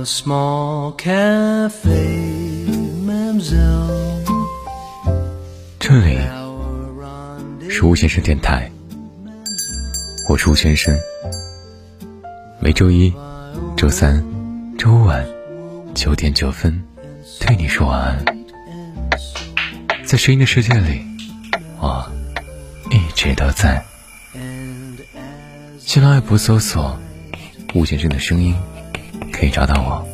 a small cafe, Mamselle. 这里是吴先生电台，我是吴先生。每周一、周三、周五晚九点九分对你说晚安。在声音的世界里，我一直都在。新浪微博搜索“吴先生的声音”，可以找到我。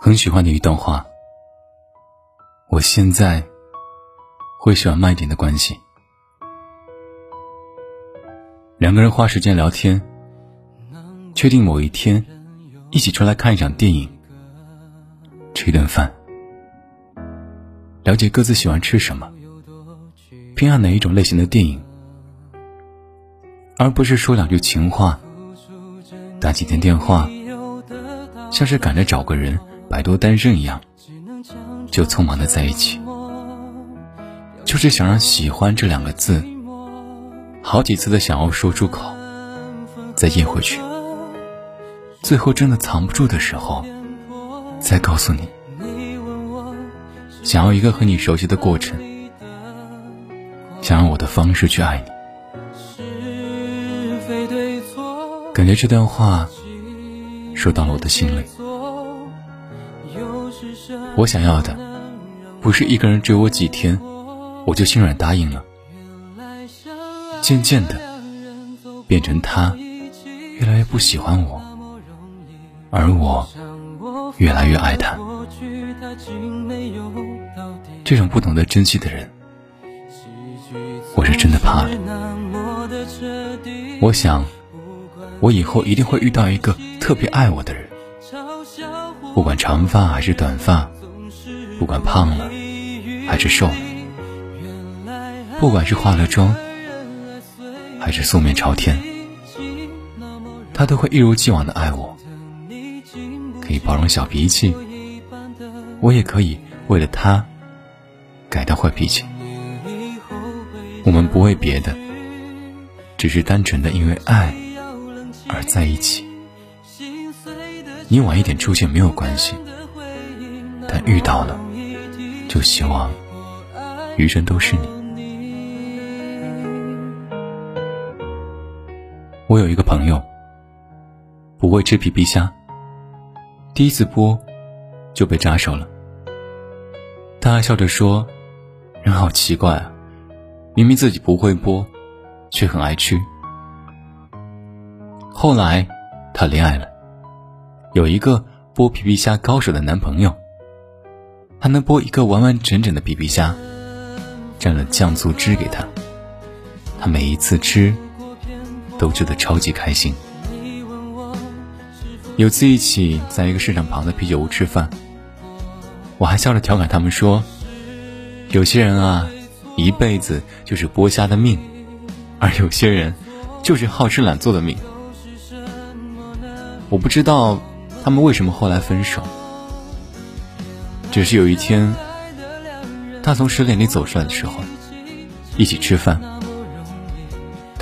很喜欢的一段话。我现在会喜欢慢一点的关系，两个人花时间聊天，确定某一天一起出来看一场电影，吃一顿饭，了解各自喜欢吃什么，偏爱哪一种类型的电影，而不是说两句情话，打几天电话，像是赶着找个人摆脱单身一样，就匆忙的在一起，就是想让“喜欢”这两个字，好几次的想要说出口，再咽回去，最后真的藏不住的时候，再告诉你，想要一个和你熟悉的过程，想用我的方式去爱你。感觉这段话说到了我的心里。我想要的，不是一个人追我几天，我就心软答应了。渐渐的，变成他越来越不喜欢我，而我越来越爱他。这种不懂得珍惜的人，我是真的怕了。我想，我以后一定会遇到一个特别爱我的人，不管长发还是短发，不管胖了还是瘦了，不管是化了妆还是素面朝天，他都会一如既往的爱我，可以包容小脾气，我也可以为了他改掉坏脾气。我们不为别的，只是单纯的因为爱而在一起。你晚一点出现没有关系，但遇到了，就希望余生都是你。我有一个朋友，不会吃皮皮虾，第一次剥就被扎手了。他还笑着说：“人好奇怪啊，明明自己不会剥，却很爱吃。”后来，他恋爱了，有一个剥皮皮虾高手的男朋友。他能剥一个完完整整的皮皮虾，蘸了酱醋汁给他，他每一次吃都觉得超级开心。有次一起在一个市场旁的啤酒屋吃饭，我还笑着调侃他们说：“有些人啊，一辈子就是剥虾的命，而有些人就是好吃懒做的命。”我不知道他们为什么后来分手。只是有一天，他从食店里走出来的时候，一起吃饭。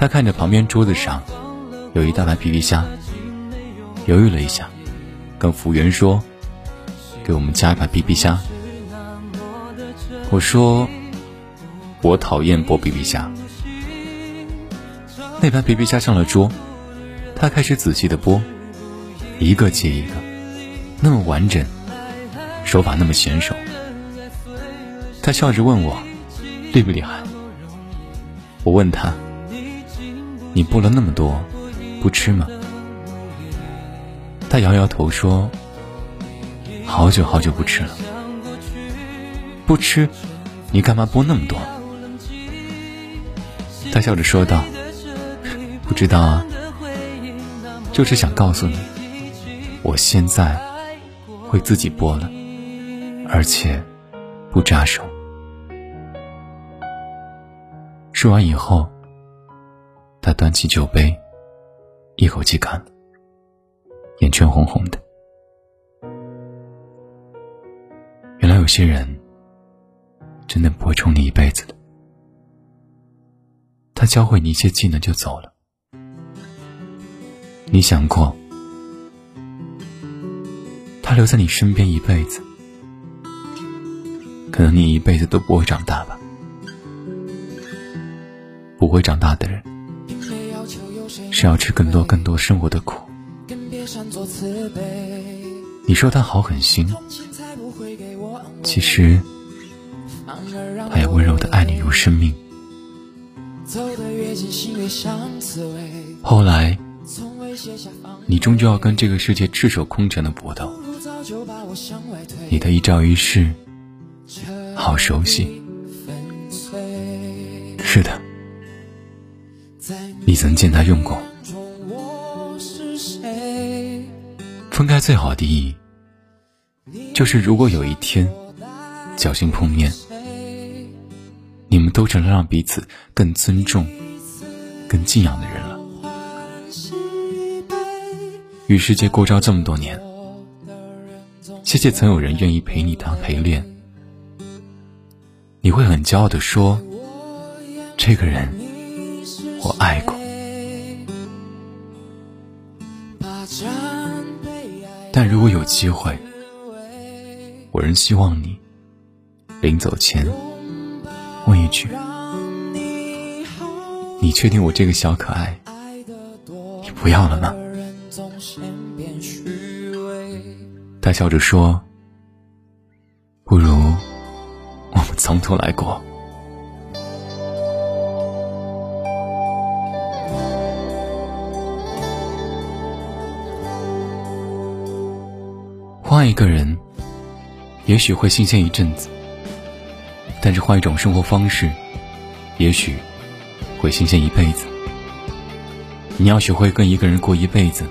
他看着旁边桌子上有一大盘皮皮虾，犹豫了一下，跟服务员说：“给我们加一盘皮皮虾。”我说：“我讨厌剥皮皮虾。”那盘皮皮虾上了桌，他开始仔细的剥，一个接一个，那么完整。手法那么娴熟，他笑着问我厉不厉害。我问他：“你剥了那么多，不吃吗？”他摇摇头说：“好久好久不吃了。”不吃，你干嘛剥那么多？他笑着说道：“不知道啊，就是想告诉你，我现在会自己剥了。”而且不扎手。说完以后，他端起酒杯，一口气干了，眼圈红红的。原来有些人真的不会宠你一辈子的，他教会你一些技能就走了。你想过，他留在你身边一辈子，可能你一辈子都不会长大吧？不会长大的人，是要吃更多更多生活的苦。你说他好狠心，其实他也温柔的爱你如生命。后来，你终究要跟这个世界赤手空拳的搏斗。你的一招一式，好熟悉。是的，你曾见他用过。分开最好的意义，就是如果有一天侥幸碰面，你们都成了让彼此更尊重、更敬仰的人了。与世界过招这么多年，谢谢曾有人愿意陪你当陪练。你会很骄傲的说：“这个人，我爱过。”但如果有机会，我仍希望你临走前问一句：“你确定我这个小可爱，你不要了吗？”他笑着说：“不如我们从头来过。”换一个人，也许会新鲜一阵子；但是换一种生活方式，也许会新鲜一辈子。你要学会跟一个人过一辈子。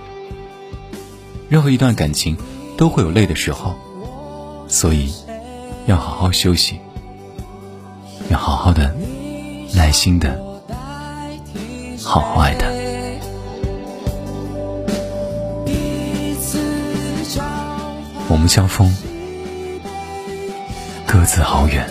任何一段感情都会有累的时候，所以要好好休息，要好好的、耐心的、好好爱他。我们相逢，各自好远。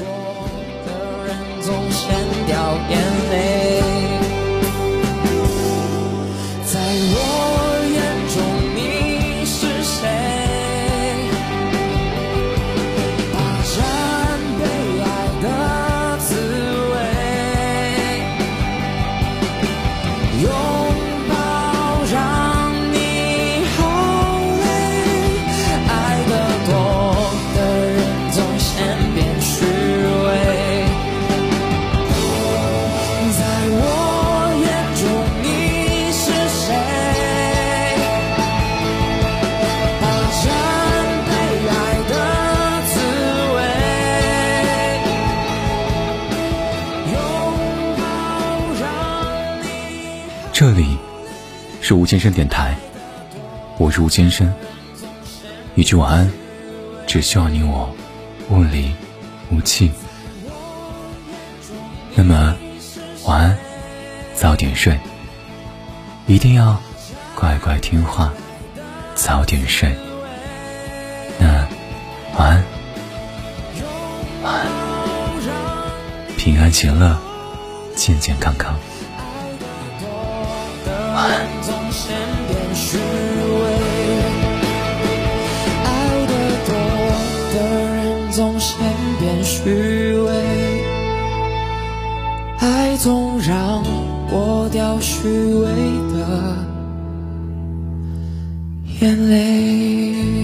是吴先生电台，我是吴先生。一句晚安，只需要你我物里无气。那么，晚安，早点睡，一定要乖乖听话，早点睡。那晚安，晚安，平安喜乐，健健康康。晚安总让我掉虚伪的眼泪。